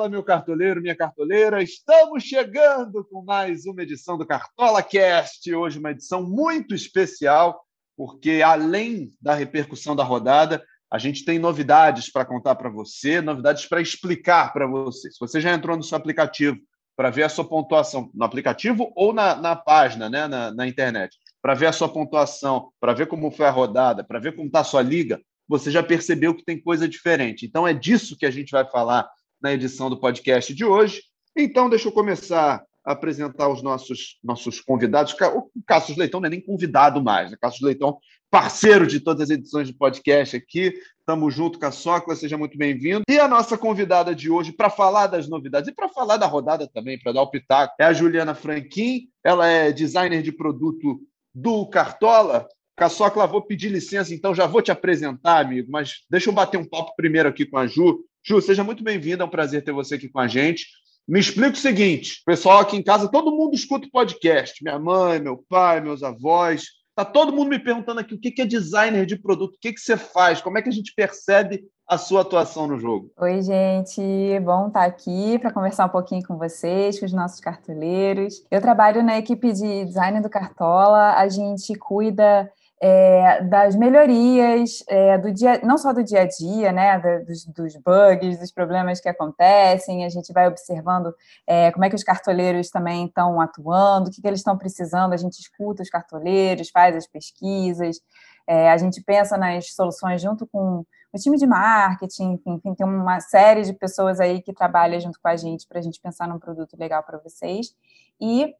Fala, meu cartoleiro, minha cartoleira. Estamos chegando com mais uma edição do Cartola Cast. Hoje, uma edição muito especial, porque além da repercussão da rodada, a gente tem novidades para contar para você, novidades para explicar para você. Se você já entrou no seu aplicativo para ver a sua pontuação, no aplicativo ou na, na página, né, na, na internet, para ver a sua pontuação, para ver como foi a rodada, para ver como está a sua liga, você já percebeu que tem coisa diferente. Então, é disso que a gente vai falar na edição do podcast de hoje. Então, deixa eu começar a apresentar os nossos, nossos convidados. O Cassius Leitão não é nem convidado mais, né? Cassius Leitão, parceiro de todas as edições de podcast aqui. Estamos junto com a Sócla, seja muito bem-vindo. E a nossa convidada de hoje, para falar das novidades e para falar da rodada também, para dar o pitaco, é a Juliana Franquin. Ela é designer de produto do Cartola. Caçocla, vou pedir licença, então já vou te apresentar, amigo, mas deixa eu bater um papo primeiro aqui com a Ju. Ju, seja muito bem-vinda, é um prazer ter você aqui com a gente. Me explica o seguinte: pessoal aqui em casa, todo mundo escuta o podcast. Minha mãe, meu pai, meus avós. Tá todo mundo me perguntando aqui o que é designer de produto, o que, que você faz, como é que a gente percebe a sua atuação no jogo. Oi, gente, bom estar aqui para conversar um pouquinho com vocês, com os nossos cartoleiros. Eu trabalho na equipe de design do Cartola, a gente cuida é, das melhorias é, do dia, não só do dia a dia, né, dos, dos, bugs, dos problemas que acontecem, a gente vai observando é, como é que os cartoleiros também estão atuando, o que, que eles estão precisando, a gente escuta os cartoleiros, faz as pesquisas, é, a gente pensa nas soluções junto com o time de marketing, enfim, tem uma série de pessoas aí que trabalha junto com a gente para a gente pensar num produto legal para vocês. E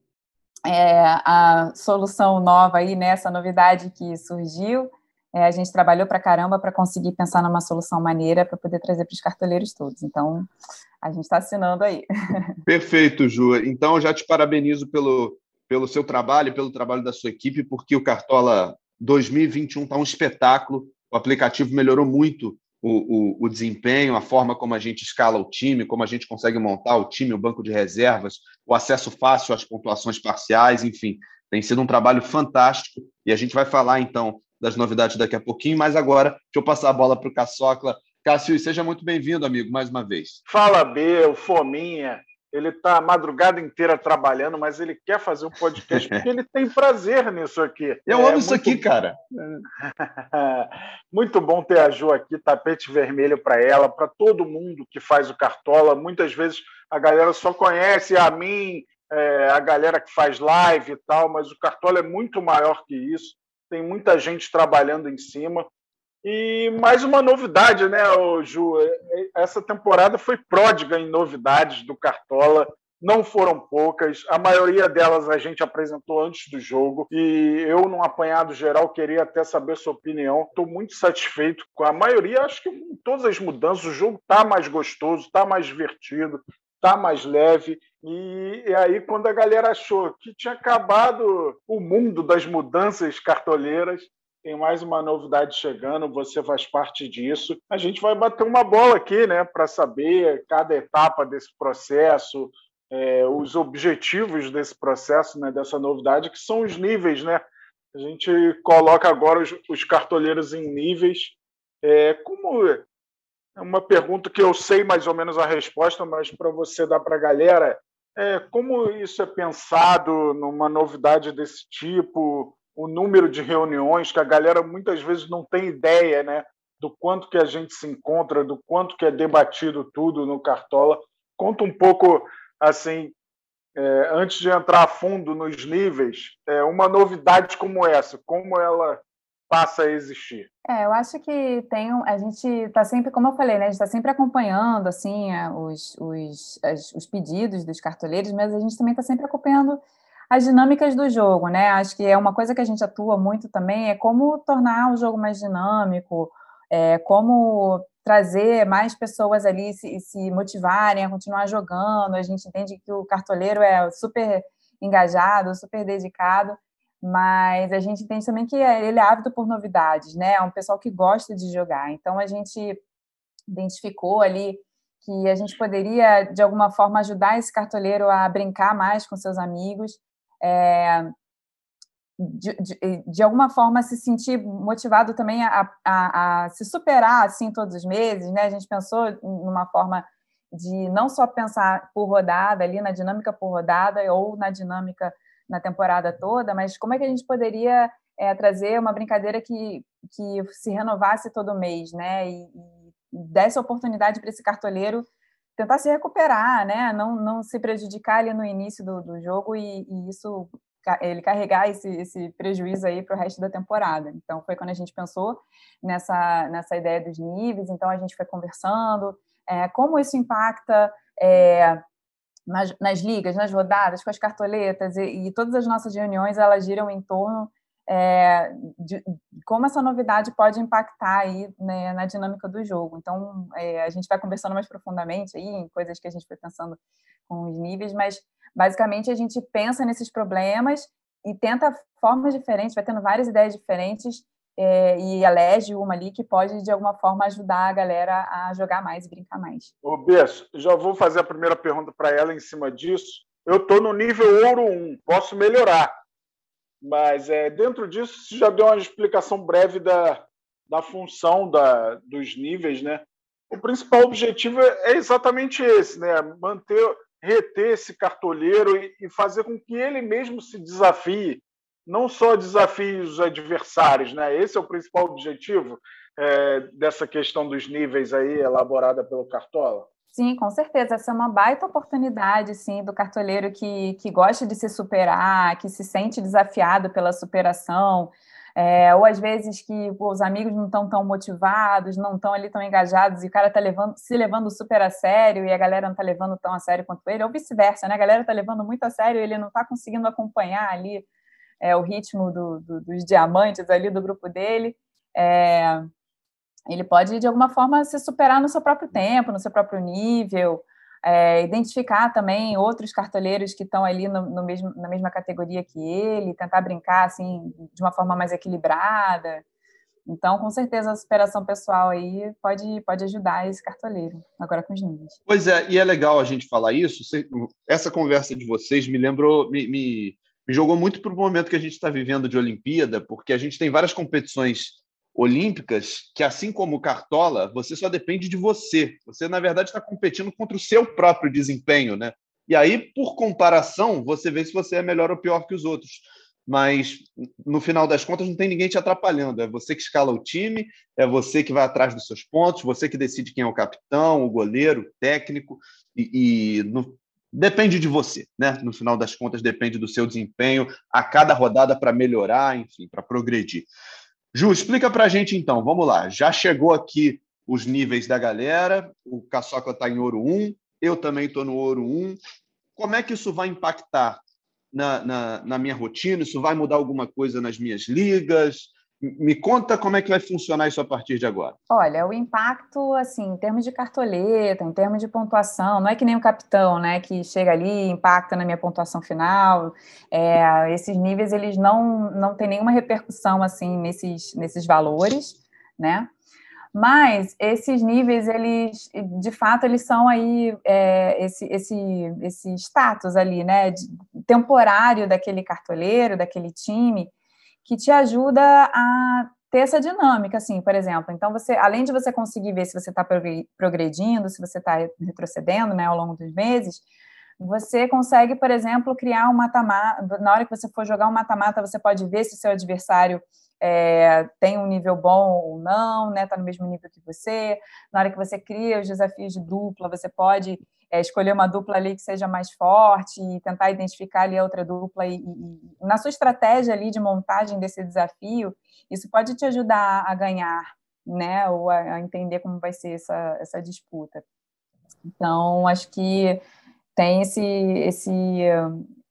é, a solução nova aí, né, novidade que surgiu, é, a gente trabalhou para caramba para conseguir pensar numa solução maneira para poder trazer para os cartoleiros todos. Então, a gente está assinando aí. Perfeito, Ju. Então, eu já te parabenizo pelo, pelo seu trabalho, pelo trabalho da sua equipe, porque o Cartola 2021 está um espetáculo. O aplicativo melhorou muito o, o, o, desempenho, a forma como a gente escala o time, como a gente consegue montar o time, o banco de reservas, o acesso fácil às pontuações parciais, enfim, tem sido um trabalho fantástico e a gente vai falar então das novidades daqui a pouquinho, mas agora deixa eu passar a bola para o Caçocla. Cássio, seja muito bem-vindo, amigo, mais uma vez. Fala, B, o Fominha ele está a madrugada inteira trabalhando, mas ele quer fazer um podcast porque ele tem prazer nisso aqui. Eu é, amo isso aqui, cara. muito bom ter a Ju aqui, tapete vermelho para ela, para todo mundo que faz o Cartola. Muitas vezes a galera só conhece a mim, é, a galera que faz live e tal, mas o Cartola é muito maior que isso. Tem muita gente trabalhando em cima. E mais uma novidade, né, Ju? É, é, essa temporada foi pródiga em novidades do Cartola. Não foram poucas, a maioria delas a gente apresentou antes do jogo. E eu, num apanhado geral, queria até saber sua opinião. Estou muito satisfeito com a maioria, acho que com todas as mudanças. O jogo está mais gostoso, está mais divertido, está mais leve. E, e, aí, quando a galera achou que tinha acabado o mundo das mudanças cartoleiras, tem mais uma novidade chegando, você faz parte disso. A gente vai bater uma bola aqui, né, para saber cada etapa desse processo, é, os objetivos desse processo, né, dessa novidade, que são os níveis, né? A gente coloca agora os, os cartoleiros em níveis. É, como é uma pergunta que eu sei mais ou menos a resposta, mas para você dar para a galera, é, como isso é pensado numa novidade desse tipo? O número de reuniões, que a galera muitas vezes não tem ideia né, do quanto que a gente se encontra, do quanto que é debatido tudo no Cartola. Conta um pouco, assim, é, antes de entrar a fundo nos níveis, é, uma novidade como essa, como ela passa a existir? É, eu acho que tem a gente está sempre, como eu falei, né, a gente está sempre acompanhando assim os, os, as, os pedidos dos cartoleiros, mas a gente também está sempre acompanhando as dinâmicas do jogo, né? Acho que é uma coisa que a gente atua muito também é como tornar o jogo mais dinâmico, é, como trazer mais pessoas ali se, se motivarem a continuar jogando. A gente entende que o cartoleiro é super engajado, super dedicado, mas a gente entende também que ele é ávido por novidades, né? É um pessoal que gosta de jogar. Então a gente identificou ali que a gente poderia de alguma forma ajudar esse cartoleiro a brincar mais com seus amigos é, de, de, de, alguma forma se sentir motivado também a, a, a, se superar assim todos os meses, né? A gente pensou numa forma de não só pensar por rodada, ali na dinâmica por rodada ou na dinâmica na temporada toda, mas como é que a gente poderia é, trazer uma brincadeira que, que se renovasse todo mês, né? E, e desse oportunidade para esse cartoleiro tentar se recuperar, né? Não, não se prejudicar ali no início do, do jogo e, e isso ele carregar esse, esse prejuízo aí para o resto da temporada. Então foi quando a gente pensou nessa nessa ideia dos níveis. Então a gente foi conversando é, como isso impacta é, nas, nas, ligas, nas rodadas, com as cartoletas e, e, todas as nossas reuniões elas giram em torno é, de, como essa novidade pode impactar aí né, na dinâmica do jogo. Então, é, a gente vai conversando mais profundamente aí em coisas que a gente foi pensando com os níveis, mas basicamente a gente pensa nesses problemas e tenta formas diferentes, vai tendo várias ideias diferentes é, e elege uma ali que pode, de alguma forma, ajudar a galera a jogar mais e brincar mais. Ô, Bess, já vou fazer a primeira pergunta para ela em cima disso. Eu estou no nível ouro 1, posso melhorar. Mas é, dentro disso, você já deu uma explicação breve da, da função da, dos níveis, né? O principal objetivo é, é exatamente esse, né? Manter, reter esse cartoleiro e, e fazer com que ele mesmo se desafie, não só desafie os adversários, né? Esse é o principal objetivo é, dessa questão dos níveis aí elaborada pelo Cartola. Sim, com certeza. Essa é uma baita oportunidade, sim, do cartoleiro que, que gosta de se superar, que se sente desafiado pela superação, é, ou às vezes que pô, os amigos não estão tão motivados, não estão ali tão engajados, e o cara está levando, se levando super a sério e a galera não está levando tão a sério quanto ele, ou vice-versa, né? A galera está levando muito a sério e ele não está conseguindo acompanhar ali é, o ritmo do, do, dos diamantes ali do grupo dele. É, ele pode, de alguma forma, se superar no seu próprio tempo, no seu próprio nível, é, identificar também outros cartoleiros que estão ali no, no, mesmo, na mesma categoria que ele, tentar brincar assim de uma forma mais equilibrada. Então, com certeza, a superação pessoal aí pode, pode ajudar esse cartoleiro, agora com os níveis. Pois é, e é legal a gente falar isso. Essa conversa de vocês me lembrou, me, me, me jogou muito para o momento que a gente está vivendo de Olimpíada, porque a gente tem várias competições olímpicas que, assim como Cartola, você só depende de você. Você, na verdade, está competindo contra o seu próprio desempenho, né? E aí, por comparação, você vê se você é melhor ou pior que os outros. Mas, no final das contas, não tem ninguém te atrapalhando. É você que escala o time, é você que vai atrás dos seus pontos, você que decide quem é o capitão, o goleiro, o técnico, e, e no, depende de você, né? No final das contas, depende do seu desempenho a cada rodada para melhorar, enfim, para progredir. Ju, explica para a gente então, vamos lá. Já chegou aqui os níveis da galera, o Caçoca está em ouro 1, eu também estou no ouro 1. Como é que isso vai impactar na, na, na, minha rotina? Isso vai mudar alguma coisa nas minhas ligas? Me conta como é que vai funcionar isso a partir de agora. Olha, o impacto, assim, em termos de cartoleta, em termos de pontuação, não é que nem o capitão, né, que chega ali impacta na minha pontuação final. É, esses níveis, eles não, não têm nenhuma repercussão, assim, nesses, nesses valores, né? Mas esses níveis, eles, de fato, eles são aí é, esse, esse, esse status ali, né, de, temporário daquele cartoleiro, daquele time, que te ajuda a ter essa dinâmica, assim, por exemplo. Então, você, além de você conseguir ver se você está progredindo, se você está retrocedendo, né, ao longo dos meses, você consegue, por exemplo, criar um mata-mata. Na hora que você for jogar um mata-mata, você pode ver se o seu adversário é, tem um nível bom ou não, né? Está no mesmo nível que você. Na hora que você cria os desafios de dupla, você pode é, escolher uma dupla ali que seja mais forte e tentar identificar ali a outra dupla e, e, na sua estratégia ali de montagem desse desafio, isso pode te ajudar a ganhar, né? Ou a, a entender como vai ser essa, essa disputa. Então, acho que tem esse esse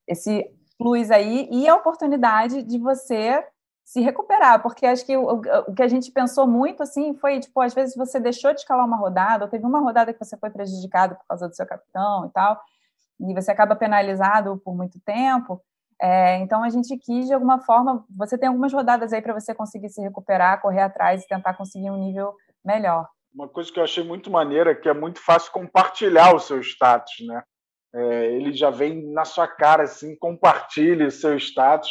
esse plus aí e a oportunidade de você se recuperar, porque acho que o, o, que a gente pensou muito assim foi, tipo, às vezes você deixou de escalar uma rodada, ou teve uma rodada que você foi prejudicado por causa do seu capitão e tal, e você acaba penalizado por muito tempo. É, então a gente quis, de alguma forma, você tem algumas rodadas aí para você conseguir se recuperar, correr atrás e tentar conseguir um nível melhor. Uma coisa que eu achei muito maneira é que é muito fácil compartilhar o seu status, né? É, ele já vem na sua cara assim, compartilhe o seu status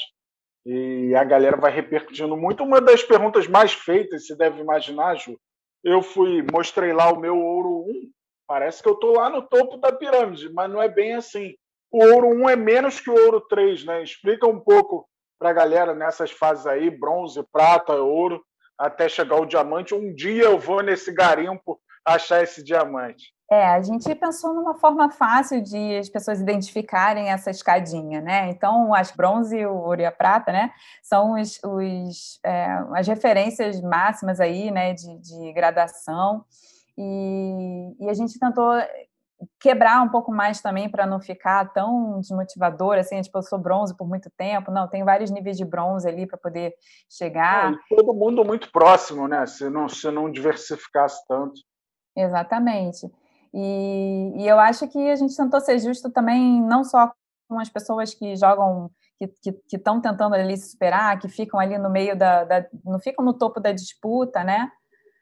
e a galera vai repercutindo muito. Uma das perguntas mais feitas, você deve imaginar, Ju, eu fui, mostrei lá o meu ouro 1, Parece que eu estou lá no topo da pirâmide, mas não é bem assim. O ouro 1 é menos que o ouro 3, né? Explica um pouco para a galera nessas fases aí, bronze, prata, ouro, até chegar o diamante. Um dia eu vou nesse garimpo achar esse diamante. É, a gente pensou numa forma fácil de as pessoas identificarem essa escadinha, né? Então, as bronze, o ouro e a prata, né? São os, os é, as referências máximas aí, né? De, de gradação. E, e, a gente tentou quebrar um pouco mais também para não ficar tão desmotivador, assim, tipo, eu sou bronze por muito tempo. Não, tem vários níveis de bronze ali para poder chegar. É, todo mundo muito próximo, né? Se não, se não diversificasse tanto. Exatamente. E, e eu acho que a gente tentou ser justo também, não só com as pessoas que jogam, que estão tentando ali se superar, que ficam ali no meio da, da não ficam no topo da disputa, né?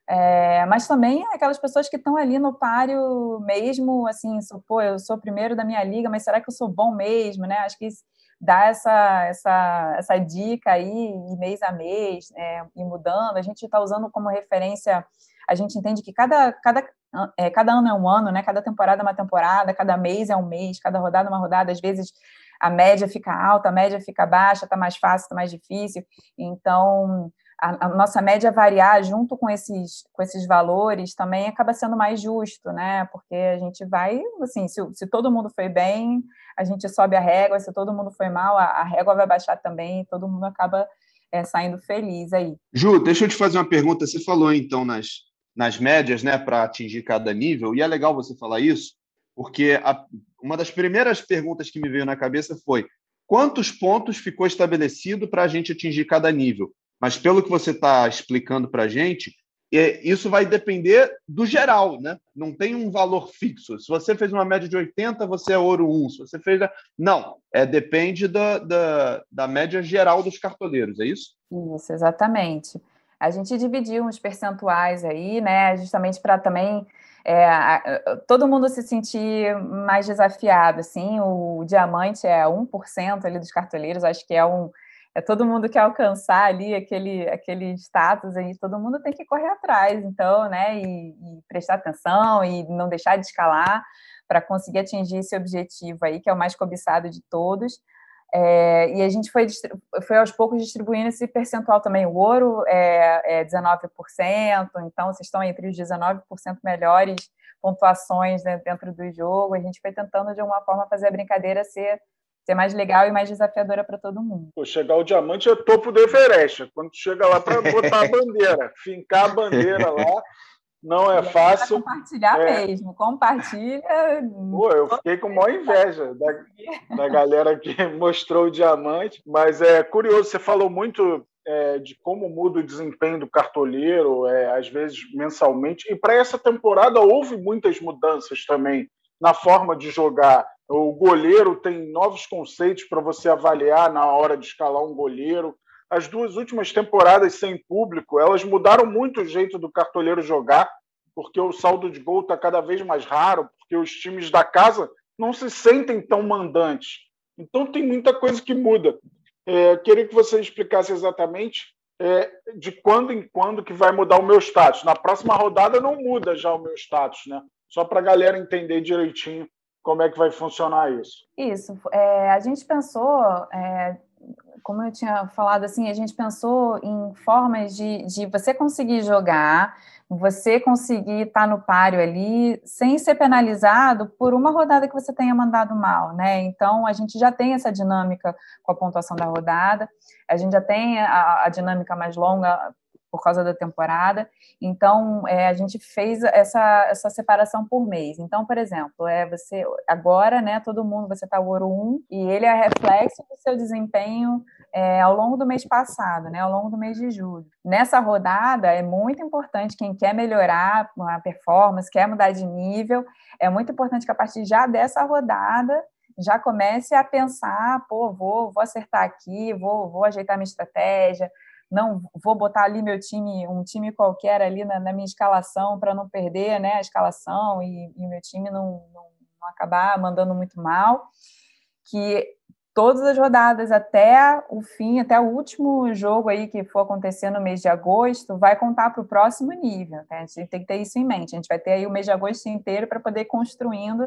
É, mas também aquelas pessoas que estão ali no páreo mesmo, assim, sou, pô, eu sou o primeiro da minha liga, mas será que eu sou bom mesmo, né? Acho que dá essa, essa, essa dica aí, mês a mês, é, e mudando. A gente está usando como referência, a gente entende que cada, cada é, cada ano é um ano, né? Cada temporada é uma temporada, cada mês é um mês, cada rodada é uma rodada. Às vezes a média fica alta, a média fica baixa, está mais fácil, está mais difícil. Então, a, a, nossa média variar junto com esses, com esses valores também acaba sendo mais justo, né? Porque a gente vai, assim, se, se todo mundo foi bem, a gente sobe a régua, se todo mundo foi mal, a, a régua vai baixar também, todo mundo acaba é, saindo feliz aí. Ju, deixa eu te fazer uma pergunta. Você falou, então, nas, nas médias, né, para atingir cada nível. E é legal você falar isso, porque a, uma das primeiras perguntas que me veio na cabeça foi quantos pontos ficou estabelecido para a gente atingir cada nível. Mas pelo que você está explicando para a gente, é, isso vai depender do geral, né? Não tem um valor fixo. Se você fez uma média de 80, você é ouro 1. Se você fez. Não, é, depende da, da, da média geral dos cartoleiros, é isso? Isso, exatamente. A gente dividiu uns percentuais aí, né, justamente para também é, todo mundo se sentir mais desafiado, assim, o diamante é 1% ali dos cartoleiros, acho que é um, é todo mundo quer alcançar ali aquele, aquele status aí, todo mundo tem que correr atrás, então, né, e, e prestar atenção e não deixar de escalar para conseguir atingir esse objetivo aí, que é o mais cobiçado de todos. É, e a gente foi, foi aos poucos distribuindo esse percentual também. O ouro é, é 19%, então vocês estão entre os 19% melhores pontuações dentro do jogo. A gente foi tentando, de alguma forma, fazer a brincadeira ser, ser mais legal e mais desafiadora para todo mundo. Pô, chegar o diamante é topo do Everest. Quando chega lá para botar a bandeira, fincar a bandeira lá. Não é fácil. Compartilhar é. mesmo, compartilha. Pô, eu fiquei com maior inveja da, da galera que mostrou o diamante, mas é curioso, você falou muito é, de como muda o desempenho do cartoleiro, é, às vezes mensalmente, e para essa temporada houve muitas mudanças também na forma de jogar. O goleiro tem novos conceitos para você avaliar na hora de escalar um goleiro as duas últimas temporadas sem público, elas mudaram muito o jeito do cartoleiro jogar, porque o saldo de gol está cada vez mais raro, porque os times da casa não se sentem tão mandantes. Então tem muita coisa que muda. É, queria que você explicasse exatamente é, de quando em quando que vai mudar o meu status. Na próxima rodada não muda já o meu status, né? Só para a galera entender direitinho como é que vai funcionar isso. Isso. É, a gente pensou é, como eu tinha falado, assim, a gente pensou em formas de, de você conseguir jogar, você conseguir estar no páreo ali, sem ser penalizado por uma rodada que você tenha mandado mal, né? Então, a gente já tem essa dinâmica com a pontuação da rodada, a gente já tem a, a dinâmica mais longa por causa da temporada. Então, é, a gente fez essa, essa separação por mês. Então, por exemplo, é você agora, né, todo mundo, você está ouro 1 e ele é reflexo do seu desempenho é, ao longo do mês passado, né, ao longo do mês de julho. Nessa rodada, é muito importante quem quer melhorar a performance, quer mudar de nível, é muito importante que a partir já dessa rodada já comece a pensar, pô, vou, vou acertar aqui, vou, vou ajeitar minha estratégia, não vou botar ali meu time, um time qualquer ali na, na minha escalação para não perder né, a escalação e, e meu time não, não, não, acabar mandando muito mal. Que todas as rodadas até o fim, até o último jogo aí que for acontecer no mês de agosto, vai contar para o próximo nível. Tá? A gente tem que ter isso em mente. A gente vai ter aí o mês de agosto inteiro para poder ir construindo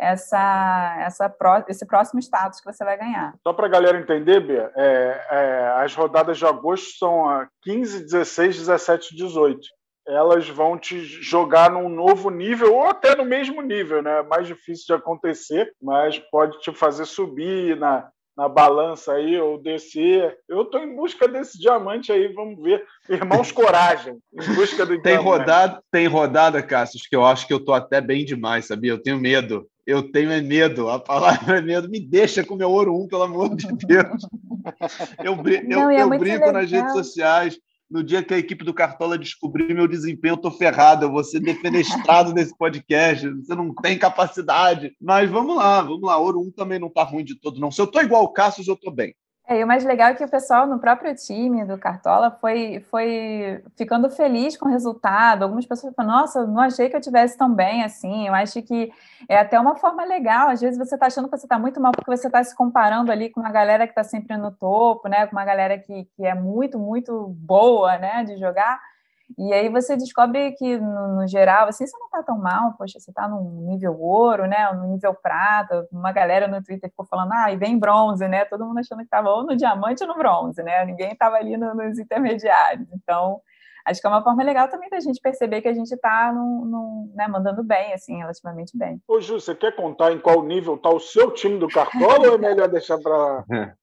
essa, essa, esse próximo status que você vai ganhar. Só para a galera entender, Bia, é, é, as rodadas de agosto são a 15, 16, 17 e 18. Elas vão te jogar num novo nível ou até no mesmo nível, né? É mais difícil de acontecer, mas pode te fazer subir na, na balança aí ou descer. Eu estou em busca desse diamante aí, vamos ver. Irmãos Coragem, em busca do tem rodada, tem rodada, Cassius, que eu acho que eu estou até bem demais, sabia? Eu tenho medo. Eu tenho é medo. A palavra é medo. Me deixa com meu ouro 1, pelo amor de Deus. Eu, eu, Não, é eu brinco legal. nas redes sociais. No dia que a equipe do Cartola descobrir meu desempenho, eu tô ferrado. Eu vou ser defenestrado nesse podcast. Você não tem capacidade. Mas vamos lá, vamos lá. Ouro 1 também não tá ruim de todo, não. Se eu tô igual o Cassius, eu tô bem. É, e o mais legal é que o pessoal no próprio time do Cartola foi, foi ficando feliz com o resultado. Algumas pessoas falam, nossa, não achei que eu tivesse tão bem assim. Eu acho que é até uma forma legal. Às vezes você está achando que você está muito mal porque você está se comparando ali com uma galera que está sempre no topo, né? Com uma galera que, que é muito, muito boa né? de jogar. E aí você descobre que, no, no geral, assim, você não está tão mal, poxa, você está no nível ouro, né, no nível prata, uma galera no Twitter ficou falando, ah, e vem bronze, né, todo mundo achando que estava ou no diamante ou no bronze, né, ninguém estava ali no, nos intermediários, então acho que é uma forma legal também da gente perceber que a gente está né, mandando bem, assim, relativamente bem. Ô, Ju, você quer contar em qual nível está o seu time do Cartola ou é melhor deixar para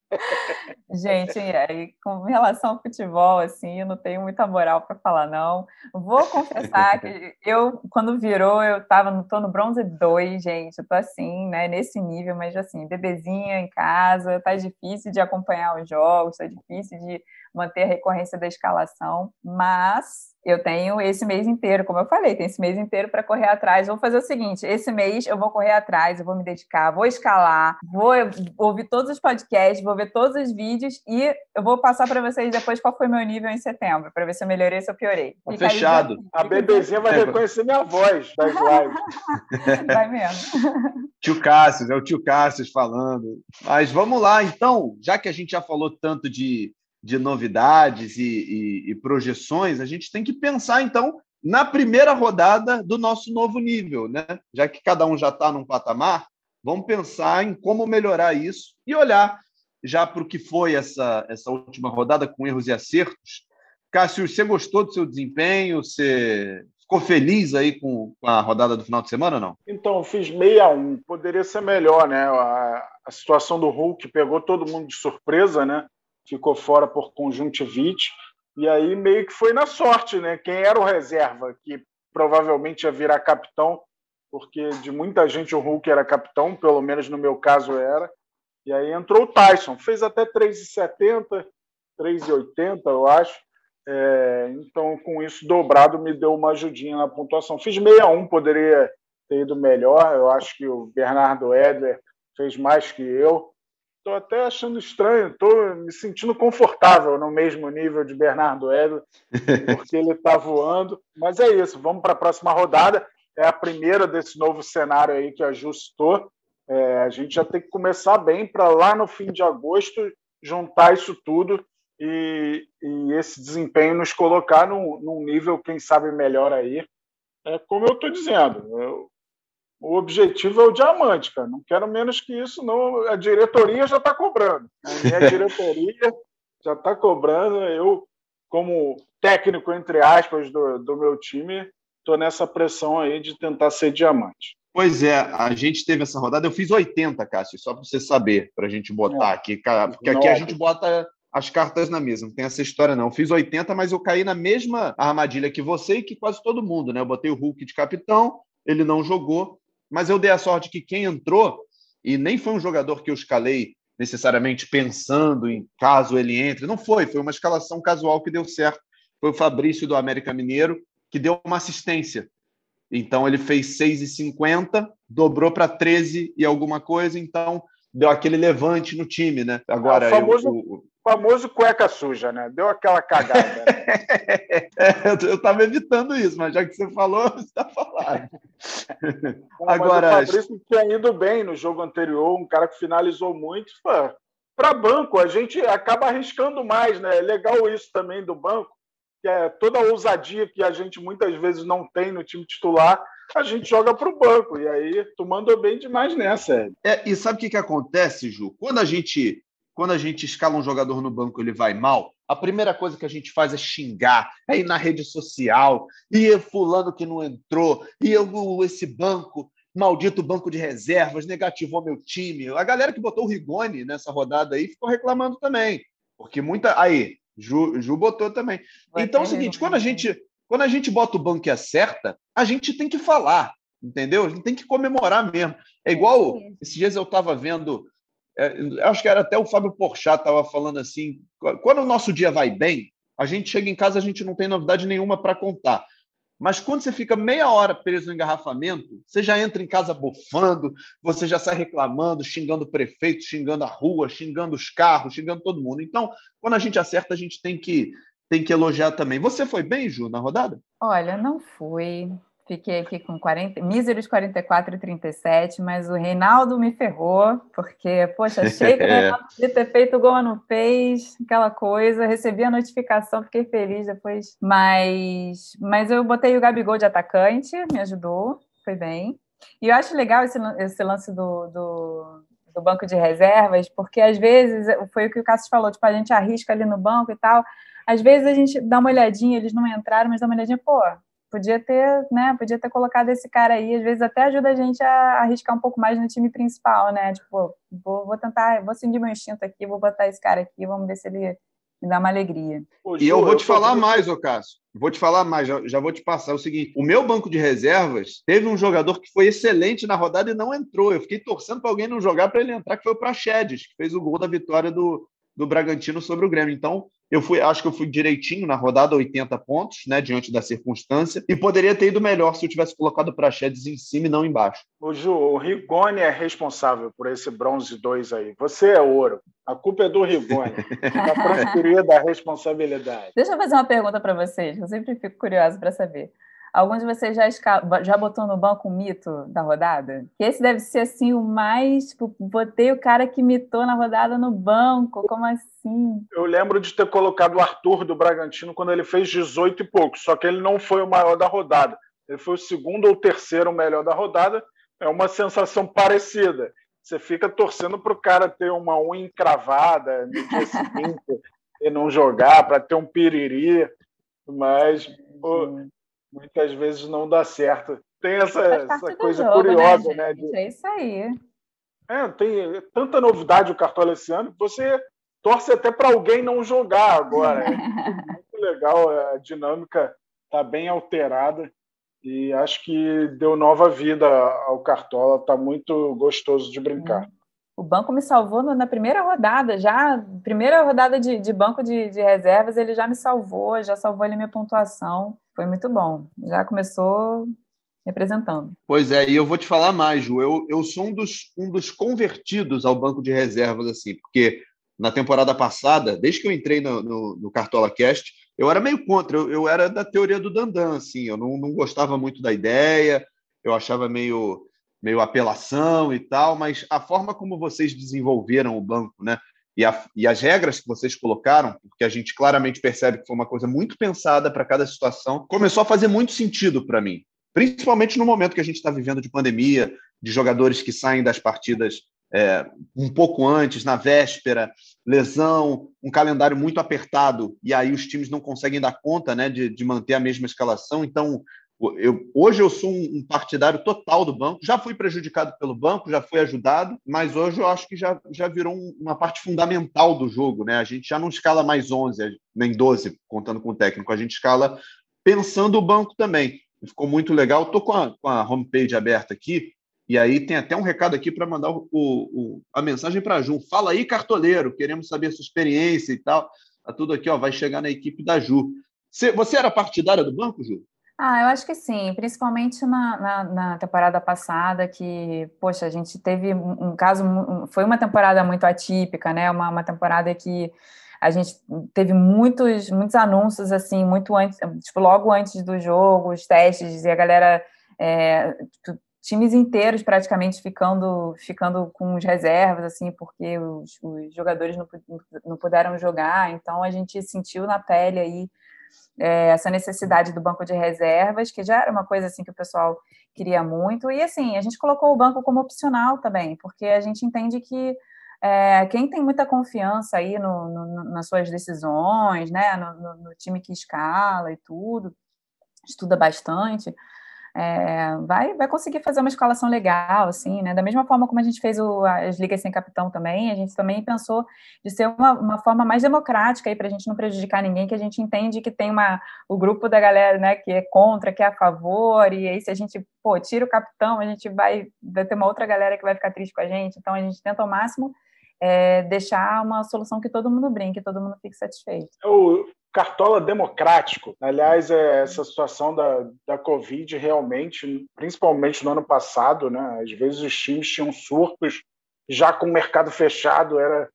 Gente, aí, com relação ao futebol, assim, eu não tenho muita moral para falar, não. Vou confessar que eu, quando virou, eu tava no, tô no bronze 2, gente. Eu tô assim, né, nesse nível, mas assim, bebezinha em casa, tá difícil de acompanhar os jogos, tá difícil de manter a recorrência da escalação, mas eu tenho esse mês inteiro, como eu falei, tem esse mês inteiro para correr atrás. Vou fazer o seguinte: esse mês eu vou correr atrás, eu vou me dedicar, vou escalar, vou ouvir todos os podcasts, vou ver todos os vídeos e eu vou passar para vocês depois qual foi meu nível em setembro, para ver se eu melhorei, se eu piorei. Tá fechado. Aí, a bebezinha vai reconhecer minha voz das lives. Vai mesmo. Tio Cássio, é o tio Cássio falando. Mas vamos lá, então, já que a gente já falou tanto de de novidades e, e, e, projeções, a gente tem que pensar, então, na primeira rodada do nosso novo nível, né? Já que cada um já está num patamar, vamos pensar em como melhorar isso e olhar já para o que foi essa, essa última rodada com erros e acertos. Cássio, você gostou do seu desempenho? Você ficou feliz aí com, a rodada do final de semana ou não? Então, fiz 61. Poderia ser melhor, né? A, a situação do Hulk pegou todo mundo de surpresa, né? Ficou fora por conjuntivite. E aí meio que foi na sorte, né? Quem era o reserva, que provavelmente ia virar capitão, porque de muita gente o Hulk era capitão, pelo menos no meu caso era. E aí entrou o Tyson, fez até 3,70, 3,80, eu acho. É, então, com isso dobrado, me deu uma ajudinha na pontuação. Fiz 61, poderia ter ido melhor. Eu acho que o Bernardo Edler fez mais que eu. Estou até achando estranho, estou me sentindo confortável no mesmo nível de Bernardo Edler, porque ele está voando. Mas é isso, vamos para a próxima rodada. É a primeira desse novo cenário aí que ajustou. É, a gente já tem que começar bem para lá no fim de agosto juntar isso tudo e, e esse desempenho nos colocar num, num, nível, quem sabe, melhor aí. É como eu estou dizendo, eu, o objetivo é o diamante, cara. Não quero menos que isso, não. A diretoria já está cobrando. A minha diretoria já está cobrando. Eu, como técnico, entre aspas, do, do meu time, estou nessa pressão aí de tentar ser diamante. Pois é, a gente teve essa rodada. Eu fiz 80, Cássio, só para você saber, para a gente botar é. aqui. Porque aqui a gente bota as cartas na mesa, não tem essa história não. Eu fiz 80, mas eu caí na mesma armadilha que você e que quase todo mundo, né? Eu botei o Hulk de capitão, ele não jogou, mas eu dei a sorte que quem entrou, e nem foi um jogador que eu escalei necessariamente pensando em caso ele entre, não foi, foi uma escalação casual que deu certo. Foi o Fabrício do América Mineiro, que deu uma assistência. Então ele fez 6,50, dobrou para 13 e alguma coisa, então deu aquele levante no time, né? Agora, é, o famoso, eu, famoso cueca suja, né? Deu aquela cagada. é, eu estava evitando isso, mas já que você falou, você está falando. Agora, o Fabrício tinha ido bem no jogo anterior, um cara que finalizou muito. Para banco, a gente acaba arriscando mais, né? É legal isso também do banco, que é toda a ousadia que a gente muitas vezes não tem no time titular, a gente joga para o banco. E aí, tu mandou bem demais nessa. É, e sabe o que, que acontece, Ju? Quando a gente quando a gente escala um jogador no banco ele vai mal, a primeira coisa que a gente faz é xingar, é ir na rede social, e fulano que não entrou, e eu, esse banco, maldito banco de reservas, negativou meu time. A galera que botou o Rigoni nessa rodada aí ficou reclamando também, porque muita. Aí, Ju, Ju botou também. Vai então é o seguinte: quando a, gente, quando a gente bota o banco e acerta, a gente tem que falar, entendeu? A gente tem que comemorar mesmo. É igual. Esses dias eu estava vendo é, acho que era até o Fábio Porchat estava falando assim, quando o nosso dia vai bem, a gente chega em casa, a gente não tem novidade nenhuma para contar. Mas quando você fica meia hora preso no engarrafamento, você já entra em casa bufando, você já sai reclamando, xingando o prefeito, xingando a rua, xingando os carros, xingando todo mundo. Então, quando a gente acerta, a gente tem que, tem que elogiar também. Você foi bem, Ju, na rodada? Olha, não fui. Fiquei aqui com 40, míseros 44 e 37, mas o Reinaldo me ferrou, porque, poxa, achei que o Reinaldo podia ter feito gol, não fez, aquela coisa. Recebi a notificação, fiquei feliz depois. Mas, mas eu botei o Gabigol de atacante, me ajudou, foi bem. E eu acho legal esse, esse lance do, do, do banco de reservas, porque às vezes, foi o que o Cássio falou, tipo, a gente arrisca ali no banco e tal. Às vezes a gente dá uma olhadinha, eles não entraram, mas dá uma olhadinha, pô, podia ter, né, podia ter colocado esse cara aí, às vezes até ajuda a gente a arriscar um pouco mais no time principal, né? Tipo, vou, vou tentar, vou seguir meu instinto aqui, vou botar esse cara aqui, vamos ver se ele me dá uma alegria. e eu vou te falar mais, ô Cássio. Vou te falar mais, já, já, vou te passar o seguinte: o meu banco de reservas teve um jogador que foi excelente na rodada e não entrou. Eu fiquei torcendo para alguém não jogar para ele entrar, que foi o Praxedes, que fez o gol da vitória do, do Bragantino sobre o Grêmio. Então, eu fui, acho que eu fui direitinho na rodada, 80 pontos, né, diante da circunstância, e poderia ter ido melhor se eu tivesse colocado o Praxedes em cima e não embaixo. O Ju, o Rigoni é responsável por esse bronze 2 aí. Você é ouro. A culpa é do Rigoni. Está transferida a responsabilidade. Deixa eu fazer uma pergunta para vocês, eu sempre fico curiosa para saber. Alguns de vocês já, já botou no banco o mito da rodada? Que esse deve ser assim o mais. Tipo, botei o cara que mitou na rodada no banco. Como assim? Eu lembro de ter colocado o Arthur do Bragantino quando ele fez 18 e pouco, só que ele não foi o maior da rodada. Ele foi o segundo ou terceiro melhor da rodada. É uma sensação parecida. Você fica torcendo para o cara ter uma unha encravada no dia seguinte e não jogar, para ter um piriri. Mas muitas vezes não dá certo. Tem essa, essa coisa jogo, né, curiosa, né? de... É isso aí. É, tem tanta novidade o Cartola esse ano que você torce até para alguém não jogar agora. É muito legal, a dinâmica está bem alterada e acho que deu nova vida ao Cartola, está muito gostoso de brincar. Hum. O banco me salvou na primeira rodada, já primeira rodada de, de banco de, de, reservas, ele já me salvou, já salvou ali minha pontuação. Foi muito bom. Já começou representando. Pois é, e eu vou te falar mais, Ju. Eu, eu sou um dos, um dos convertidos ao banco de reservas, assim, porque na temporada passada, desde que eu entrei no, no, no Cartola Cast, eu era meio contra, eu, eu era da teoria do Dandan, assim, eu não, não gostava muito da ideia, eu achava meio meio apelação e tal, mas a forma como vocês desenvolveram o banco, né? E, a, e, as regras que vocês colocaram, porque a gente claramente percebe que foi uma coisa muito pensada para cada situação, começou a fazer muito sentido para mim. Principalmente no momento que a gente está vivendo de pandemia, de jogadores que saem das partidas é, um pouco antes, na véspera, lesão, um calendário muito apertado, e aí os times não conseguem dar conta né, de, de manter a mesma escalação. Então, eu, hoje eu sou um partidário total do banco. Já fui prejudicado pelo banco, já fui ajudado, mas hoje eu acho que já, já virou uma parte fundamental do jogo. Né? A gente já não escala mais 11, nem 12, contando com o técnico. A gente escala pensando o banco também. Ficou muito legal. Estou com a, com a homepage aberta aqui. E aí tem até um recado aqui para mandar o, o, a mensagem para a Ju. Fala aí, cartoleiro, queremos saber a sua experiência e tal. Tá tudo aqui, ó, vai chegar na equipe da Ju. Você, você era partidária do banco, Ju? Ah, eu acho que sim, principalmente na, na, na, temporada passada, que, poxa, a gente teve um, caso, foi uma temporada muito atípica, né? Uma, uma temporada que a gente teve muitos, muitos anúncios, assim, muito antes, tipo, logo antes do jogo, os testes, e a galera, é, tipo, times inteiros praticamente ficando, ficando com os reservas, assim, porque os, os jogadores não, não puderam jogar, então a gente sentiu na pele aí é, essa necessidade do banco de reservas, que já era uma coisa assim que o pessoal queria muito, e assim, a gente colocou o banco como opcional também, porque a gente entende que é, quem tem muita confiança aí no, no, nas suas decisões, né, no, no, time que escala e tudo, estuda bastante, é, vai, vai conseguir fazer uma escalação legal, assim, né? Da mesma forma como a gente fez o, as ligas sem capitão também, a gente também pensou de ser uma, uma forma mais democrática aí para a gente não prejudicar ninguém, que a gente entende que tem uma, o grupo da galera, né, que é contra, que é a favor, e aí se a gente, pô, tira o capitão, a gente vai, vai ter uma outra galera que vai ficar triste com a gente, então a gente tenta ao máximo é, deixar uma solução que todo mundo brinque, todo mundo fique satisfeito. O cartola democrático. Aliás, é essa situação da, da Covid realmente, principalmente no ano passado, né? Às vezes os times tinham surtos, já com o mercado fechado, era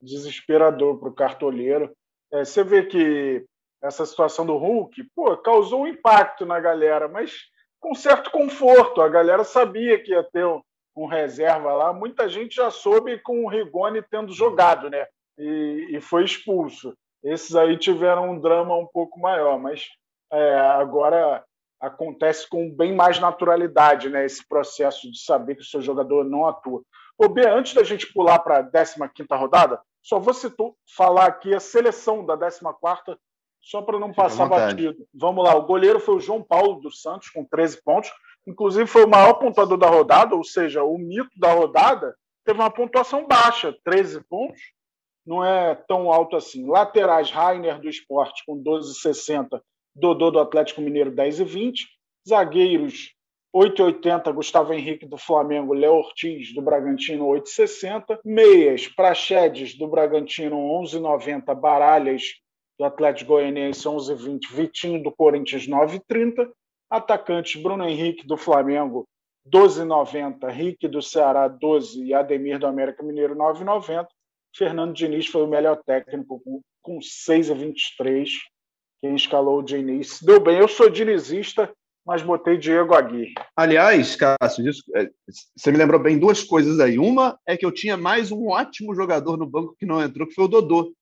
desesperador para o cartoleiro. É, você vê que essa situação do Hulk pô, causou um impacto na galera, mas com certo conforto. A galera sabia que ia ter um, com reserva lá, muita gente já soube com o Rigoni tendo jogado, né? E, e foi expulso. Esses aí tiveram um drama um pouco maior, mas é, agora acontece com bem mais naturalidade, né? Esse processo de saber que o seu jogador não atua. Ô, B, antes da gente pular para a 15 rodada, só vou citar, falar aqui a seleção da 14 só para não Fica passar batido. Vamos lá, o goleiro foi o João Paulo dos Santos, com 13 pontos inclusive foi o maior pontuador da rodada, ou seja, o mito da rodada, teve uma pontuação baixa, 13 pontos, não é tão alto assim. Laterais, Rainer do esporte com 12,60, Dodô do Atlético Mineiro 10,20, zagueiros 8,80 Gustavo Henrique do Flamengo, Léo Ortiz do Bragantino 8,60, meias, Praxedes do Bragantino 11,90, Baralhas do Atlético Goianiense 11,20, Vitinho do Corinthians 9,30, Atacantes Bruno Henrique do Flamengo 12,90, Rick do Ceará 12 e Ademir do América Mineiro 9,90. Fernando Diniz foi o melhor técnico com, com 6,23. Quem escalou o Diniz. Deu bem, eu sou dinizista, mas botei Diego Aguirre. Aliás, Cássio, é, você me lembrou bem duas coisas aí. Uma é que eu tinha mais um ótimo jogador no banco que não entrou, que foi o Dodô.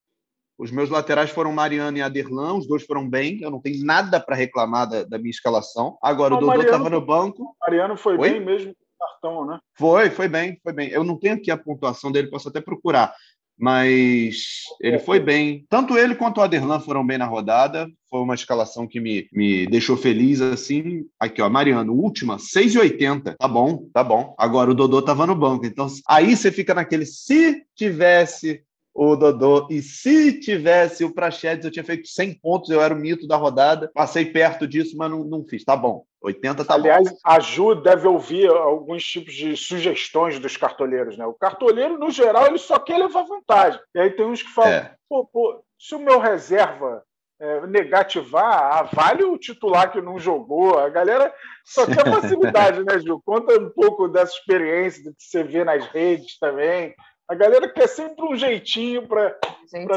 Os meus laterais foram Mariano e Aderlan, os dois foram bem. Eu não tenho nada para reclamar da, da, minha escalação. Agora, não, o Dodô estava no banco. Mariano foi Oi? bem mesmo com cartão, né? Foi, foi bem, foi bem. Eu não tenho aqui a pontuação dele, posso até procurar. Mas ele foi bem. Tanto ele quanto o Aderlan foram bem na rodada. Foi uma escalação que me, me deixou feliz, assim. Aqui, ó, Mariano, última, 6,80. Tá bom, tá bom. Agora o Dodô estava no banco. Então, aí você fica naquele, se tivesse o Dodô. E se tivesse o Prachedes, eu tinha feito 100 pontos, eu era o mito da rodada. Passei perto disso, mas não, não fiz. Tá bom. 80 tá Aliás, bom. a Ju deve ouvir alguns tipos de sugestões dos cartoleiros, né? O cartoleiro, no geral, ele só quer levar vantagem. E aí tem uns que falam, é. pô, pô, se o meu reserva é, negativar, avale o titular que não jogou. A galera só quer facilidade, né, Ju? Conta um pouco dessa experiência que você vê nas redes também. A galera quer sempre um jeitinho para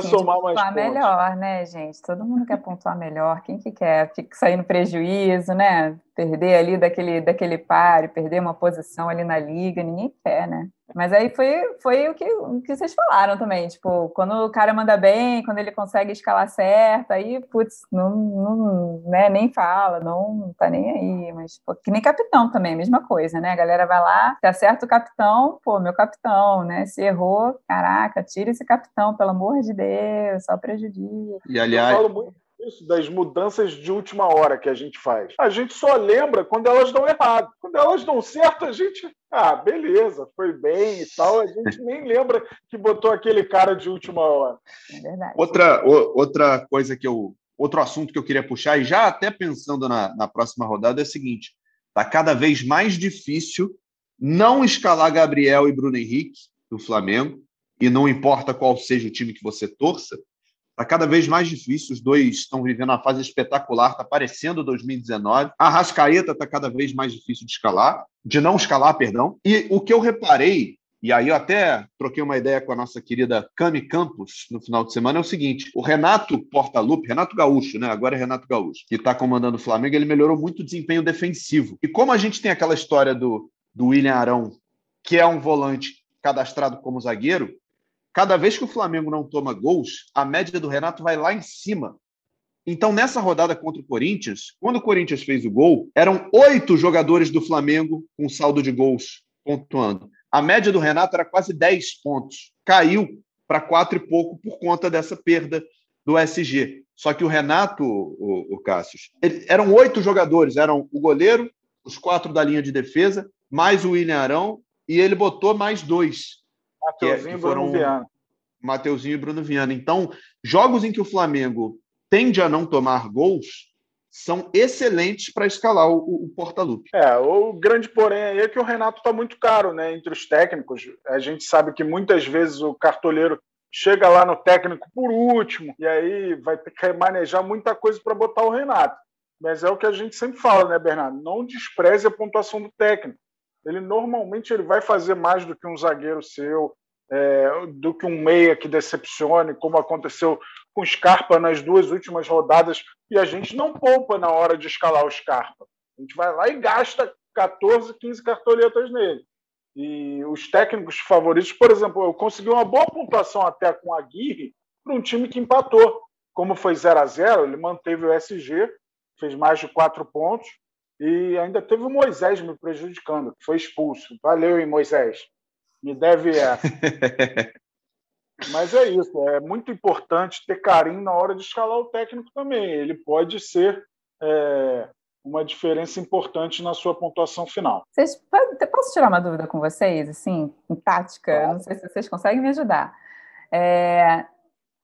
somar mais pontos. melhor, né, gente? Todo mundo quer pontuar melhor. Quem que quer ficar saindo prejuízo, né? Perder ali daquele, daquele páreo, perder uma posição ali na liga, ninguém quer, né? Mas aí foi, foi o, que, o que vocês falaram também, tipo, quando o cara manda bem, quando ele consegue escalar certo, aí, putz, não, não né, nem fala, não tá nem aí, mas pô, que nem capitão também, mesma coisa, né? A galera vai lá, se acerta o capitão, pô, meu capitão, né? Se errou, caraca, tira esse capitão, pelo amor de Deus, só prejudica. E aliás, eu falo muito isso, das mudanças de última hora que a gente faz. A gente só lembra quando elas dão errado. Quando elas dão certo, a gente. Ah, beleza, foi bem e tal. A gente nem lembra que botou aquele cara de última hora. É verdade. Outra, outra coisa que eu. Outro assunto que eu queria puxar, e já até pensando na, na próxima rodada, é o seguinte: está cada vez mais difícil não escalar Gabriel e Bruno Henrique do Flamengo, e não importa qual seja o time que você torça, Está cada vez mais difícil. Os dois estão vivendo uma fase espetacular. Está parecendo 2019. A Rascaeta está cada vez mais difícil de escalar, de não escalar, perdão. E o que eu reparei e aí eu até troquei uma ideia com a nossa querida Cami Campos no final de semana, é o seguinte, o Renato Portaluppi, Renato Gaúcho, né? Agora é Renato Gaúcho, que está comandando o Flamengo, ele melhorou muito o desempenho defensivo. E como a gente tem aquela história do, do William Arão, que é um volante cadastrado como zagueiro, cada vez que o Flamengo não toma gols, a média do Renato vai lá em cima. Então, nessa rodada contra o Corinthians, quando o Corinthians fez o gol, eram oito jogadores do Flamengo com saldo de gols pontuando. A média do Renato era quase 10 pontos. Caiu para quatro e pouco por conta dessa perda do SG. Só que o Renato, o, o Cássio, eram oito jogadores, eram o goleiro, os quatro da linha de defesa, mais o William Arão, e ele botou mais dois. Mateuzinho e Bruno Viana. Mateuzinho e Bruno Viana. Então, jogos em que o Flamengo tende a não tomar gols, são excelentes para escalar o, o Portalupe. É, o grande porém aí é que o Renato está muito caro, né? Entre os técnicos. A gente sabe que muitas vezes o cartoleiro chega lá no técnico por último, e aí vai ter que remanejar muita coisa para botar o Renato. Mas é o que a gente sempre fala, né, Bernardo? Não despreze a pontuação do técnico. Ele normalmente ele vai fazer mais do que um zagueiro seu, é, do que um meia que decepcione, como aconteceu com Scarpa nas duas últimas rodadas, e a gente não poupa na hora de escalar o Scarpa. A gente vai lá e gasta 14, 15 cartoletas nele. E os técnicos favoritos, por exemplo, eu consegui uma boa pontuação até com a Aguirre para um time que empatou. Como foi 0 a 0 ele manteve o SG, fez mais de quatro pontos, e ainda teve o Moisés me prejudicando, que foi expulso. Valeu, hein, Moisés. Me deve essa. Mas é isso, é muito importante ter carinho na hora de escalar o técnico também. Ele pode ser é, uma diferença importante na sua pontuação final. Vocês, posso tirar uma dúvida com vocês, assim, em tática? Claro. Não sei se vocês conseguem me ajudar. É,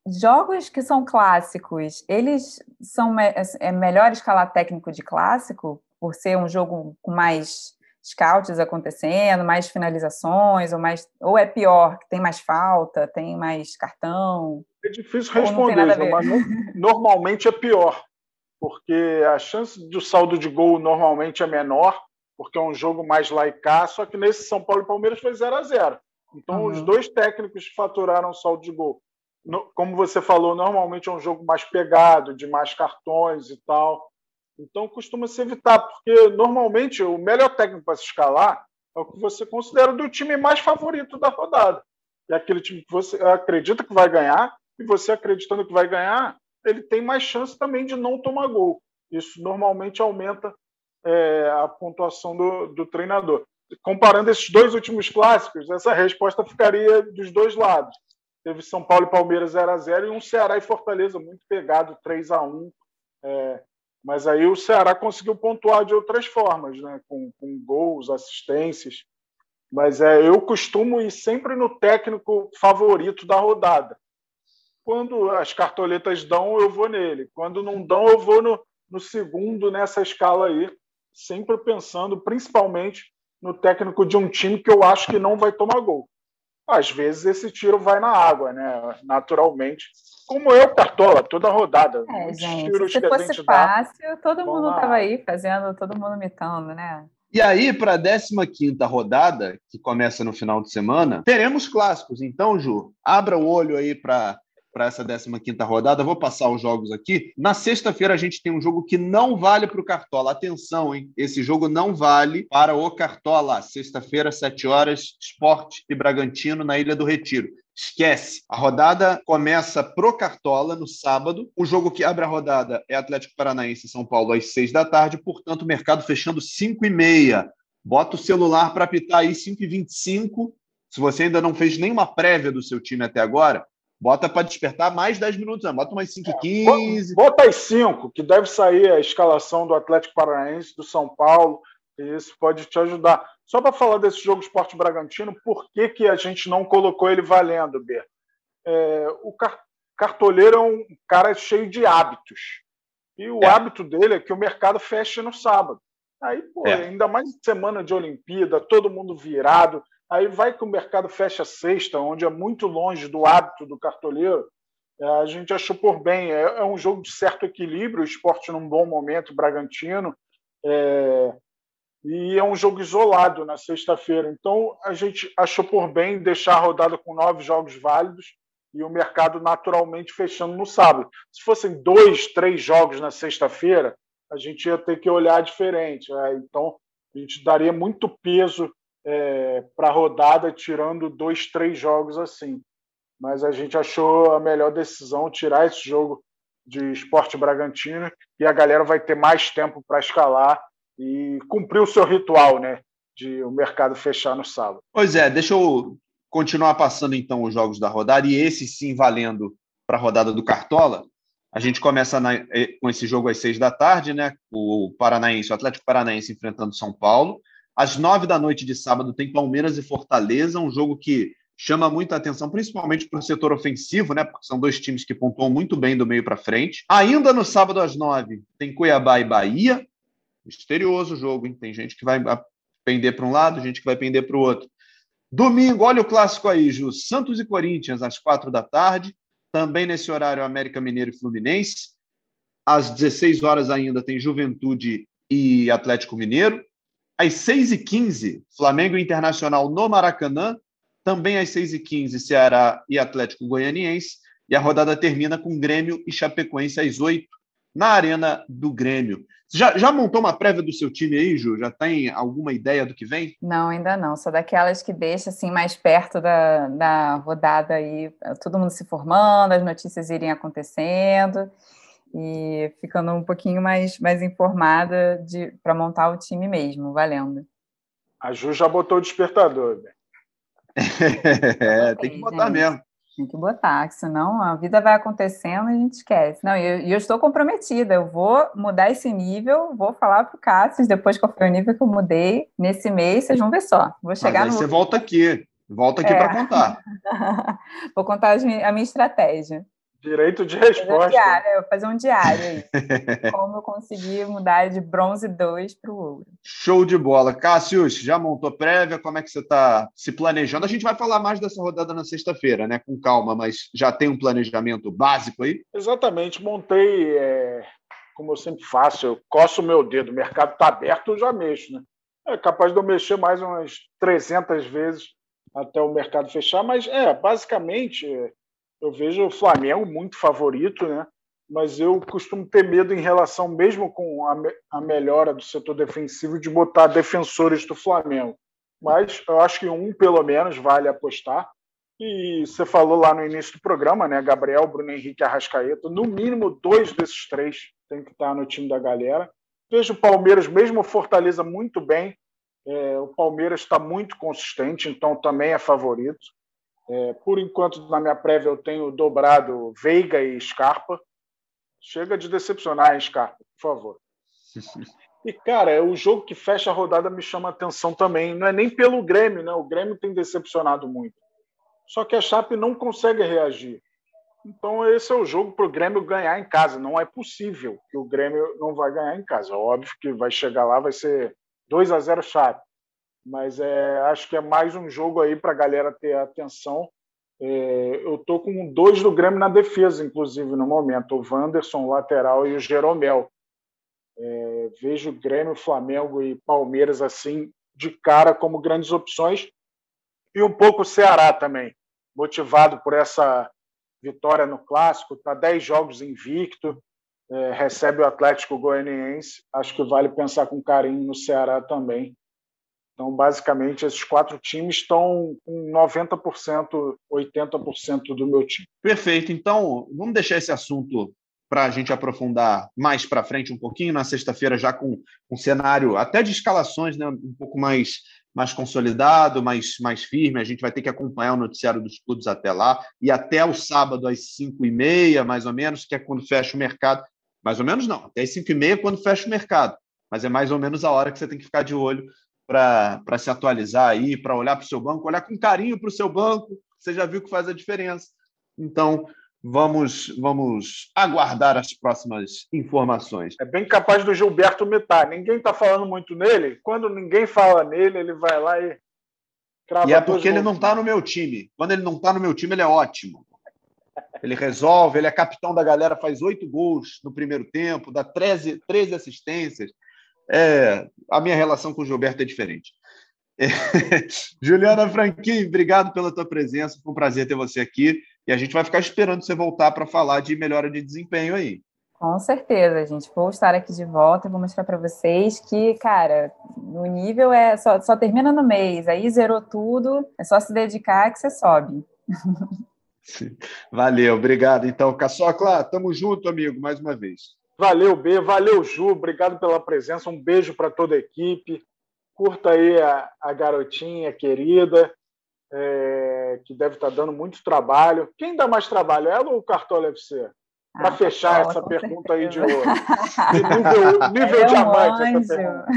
jogos que são clássicos, eles são é, é melhor escalar técnico de clássico por ser um jogo com mais scouts acontecendo, mais finalizações, ou mais ou é pior, que tem mais falta, tem mais cartão? É difícil responder, mas normalmente é pior, porque a chance do saldo de gol normalmente é menor, porque é um jogo mais laicar, só que nesse São Paulo e Palmeiras foi 0 a 0 Então, uhum. os dois técnicos faturaram saldo de gol. Como você falou, normalmente é um jogo mais pegado, de mais cartões e tal. Então costuma se evitar, porque normalmente o melhor técnico para se escalar é o que você considera do time mais favorito da rodada. É aquele time que você acredita que vai ganhar, e você acreditando que vai ganhar, ele tem mais chance também de não tomar gol. Isso normalmente aumenta é, a pontuação do, do treinador. Comparando esses dois últimos clássicos, essa resposta ficaria dos dois lados. Teve São Paulo e Palmeiras 0 a 0 e um Ceará e Fortaleza muito pegado, 3 a 1 é, mas aí o Ceará conseguiu pontuar de outras formas, né? com, com gols, assistências. Mas é, eu costumo ir sempre no técnico favorito da rodada. Quando as cartoletas dão, eu vou nele. Quando não dão, eu vou no, no segundo nessa escala aí, sempre pensando principalmente no técnico de um time que eu acho que não vai tomar gol. Às vezes esse tiro vai na água, né? Naturalmente como eu, Cartola, toda rodada. É, gente, se fosse fácil, dá, todo mundo estava aí fazendo, todo mundo mitando, né? E aí, para a 15 rodada, que começa no final de semana, teremos clássicos. Então, Ju, abra o olho aí para para essa 15 rodada. Vou passar os jogos aqui. Na sexta-feira a gente tem um jogo que não vale para o Cartola. Atenção, hein? Esse jogo não vale para o Cartola. Sexta-feira, 7 horas, Esporte e Bragantino na Ilha do Retiro. Esquece. A rodada começa pro Cartola no sábado. O jogo que abre a rodada é Atlético Paranaense e São Paulo às seis da tarde. Portanto, o mercado fechando 5 e meia. Bota o celular para apitar aí 5 e 25. Se você ainda não fez nenhuma prévia do seu time até agora, bota para despertar mais 10 minutos. Né? Bota umas 5 e 15. É, bota as 5, que deve sair a escalação do Atlético Paranaense, do São Paulo. E isso pode te ajudar. Só para falar desse jogo Esporte Bragantino, por que, que a gente não colocou ele valendo, Ber? É, o cartoleiro é um cara cheio de hábitos. E o é. hábito dele é que o mercado feche no sábado. Aí, pô, é. ainda mais semana de Olimpíada, todo mundo virado. Aí vai que o mercado fecha sexta, onde é muito longe do hábito do cartoleiro. É, a gente achou por bem. É, é, um jogo de certo equilíbrio, o esporte num bom momento, Bragantino. É, e é um jogo isolado na sexta-feira. Então, a gente achou por bem deixar a rodada com nove jogos válidos e o mercado naturalmente fechando no sábado. Se fossem dois, três jogos na sexta-feira, a gente ia ter que olhar diferente. Né? Então, a gente daria muito peso é, para rodada, tirando dois, três jogos assim. Mas a gente achou a melhor decisão tirar esse jogo de esporte Bragantino e a galera vai ter mais tempo para escalar e cumprir o seu ritual, né? De o mercado fechar no sábado. Pois é, deixa eu continuar passando então os jogos da rodada e esse sim valendo para a rodada do Cartola. A gente começa na, eh, com esse jogo às seis da tarde, né? O Paranaense, o Atlético Paranaense enfrentando São Paulo. Às nove da noite de sábado tem Palmeiras e Fortaleza, um jogo que chama muita atenção, principalmente para o setor ofensivo, né? Porque são dois times que pontuam muito bem do meio para frente. Ainda no sábado às nove tem Cuiabá e Bahia. Misterioso jogo, hein? Tem gente que vai pender para um lado, gente que vai pender para o outro. Domingo, olha o clássico aí, Ju. Santos e Corinthians, às quatro da tarde. Também nesse horário, América Mineiro e Fluminense. Às 16 horas ainda tem Juventude e Atlético Mineiro. Às 6h15, Flamengo Internacional no Maracanã. Também às 6h15, Ceará e Atlético Goianiense. E a rodada termina com Grêmio e Chapecoense às 8 na Arena do Grêmio. Já, já montou uma prévia do seu time aí, Ju? Já tem alguma ideia do que vem? Não, ainda não. Sou daquelas que deixa assim mais perto da, da rodada aí, todo mundo se formando, as notícias irem acontecendo e ficando um pouquinho mais, mais informada para montar o time mesmo, valendo. A Ju já botou o despertador, né? é, tem que botar gente. mesmo. Tem que botar, senão a vida vai acontecendo e a gente esquece. Não, e eu, eu, estou comprometida, eu vou mudar esse nível, vou falar para o Cássio depois qual foi o nível que eu mudei nesse mês, vocês vão ver só. Vou chegar Mas aí no... você volta aqui, volta aqui é. para contar. vou contar a minha estratégia. Direito de resposta. Um diário, eu vou fazer um diário aí. como eu consegui mudar de bronze 2 para o ouro. Show de bola. Cássio, já montou prévia? Como é que você está se planejando? A gente vai falar mais dessa rodada na sexta-feira, né? Com calma, mas já tem um planejamento básico aí? Exatamente. Montei, é, como eu sempre faço, eu coço o meu dedo. O mercado está aberto, eu já mexo, né? É capaz de eu mexer mais umas 300 vezes até o mercado fechar, mas é, basicamente eu vejo o Flamengo muito favorito, né? mas eu costumo ter medo em relação, mesmo com a, a melhora do setor defensivo, de botar defensores do Flamengo. Mas eu acho que um, pelo menos, vale apostar. E você falou lá no início do programa, né? Gabriel, Bruno Henrique Arrascaeta. No mínimo, dois desses três tem que estar no time da galera. Vejo o Palmeiras, mesmo Fortaleza, muito bem. É, o Palmeiras está muito consistente, então também é favorito. É, por enquanto, na minha prévia, eu tenho dobrado Veiga e Scarpa. Chega de decepcionar, hein, Scarpa, por favor. E, cara, é o jogo que fecha a rodada me chama atenção também. Não é nem pelo Grêmio, né? O Grêmio tem decepcionado muito. Só que a Chape não consegue reagir. Então, esse é o jogo para o Grêmio ganhar em casa. Não é possível que o Grêmio não vai ganhar em casa. Óbvio que vai chegar lá, vai ser 2 a 0 Chape. Mas é, acho que é mais um jogo aí para a galera ter atenção. É, eu tô com dois do Grêmio na defesa, inclusive, no momento. O Wanderson, lateral, e o Jeromel. É, vejo Grêmio, Flamengo e Palmeiras assim de cara como grandes opções. E um pouco o Ceará também, motivado por essa vitória no Clássico. Está 10 jogos invicto, é, recebe o Atlético Goianiense. Acho que vale pensar com carinho no Ceará também. Então, basicamente, esses quatro times estão com 90%, 80% do meu time. Perfeito. Então, vamos deixar esse assunto para a gente aprofundar mais para frente um pouquinho, na sexta-feira, já com um cenário até de escalações né, um pouco mais, mais consolidado, mais, mais firme. A gente vai ter que acompanhar o noticiário dos clubes até lá, e até o sábado às 5 e meia, mais ou menos, que é quando fecha o mercado. Mais ou menos não, até às 5 e meia quando fecha o mercado. Mas é mais ou menos a hora que você tem que ficar de olho para se atualizar aí, para olhar para o seu banco, olhar com carinho para o seu banco, você já viu que faz a diferença. Então, vamos, vamos aguardar as próximas informações. É bem capaz do Gilberto mitar. Ninguém está falando muito nele. Quando ninguém fala nele, ele vai lá e. E é porque ele não está no meu time. Quando ele não está no meu time, ele é ótimo. Ele resolve, ele é capitão da galera, faz oito gols no primeiro tempo, dá 13, 13 assistências é, a minha relação com o Gilberto é diferente. É. Juliana Franquin, obrigado pela tua presença, foi um prazer ter você aqui. E a gente vai ficar esperando você voltar para falar de melhora de desempenho aí. Com certeza, gente. Vou estar aqui de volta e vou mostrar para vocês que, cara, o nível é só, só termina no mês, aí zerou tudo, é só se dedicar que você sobe. Valeu, obrigado. Então, Caçocla, tamo junto, amigo, mais uma vez. Valeu, B, valeu, Ju, obrigado pela presença, um beijo para toda a equipe. Curta aí a, a garotinha querida, é, que deve estar tá dando muito trabalho. Quem dá mais trabalho, ela ou o Cartola FC? Para ah, fechar essa pergunta certeza. aí de hoje. nível, nível ela diamante é um essa pergunta.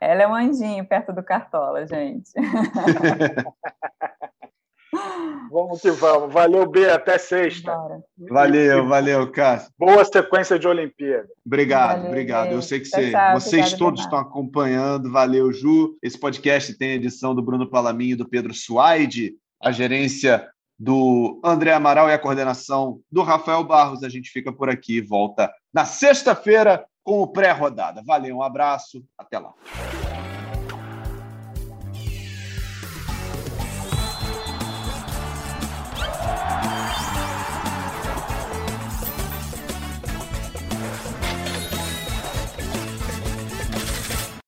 Ela é um anjinho perto do Cartola, gente. Vamos que vamos. Valeu, B. Até sexta. Valeu, valeu, Cássio. Boa sequência de Olimpíada. Obrigado, valeu, obrigado. Eu sei que você, tchau, vocês todos estão acompanhando. Valeu, Ju. Esse podcast tem edição do Bruno Palaminho e do Pedro Suaide, a gerência do André Amaral e a coordenação do Rafael Barros. A gente fica por aqui e volta na sexta-feira com o pré-rodada. Valeu, um abraço, até lá.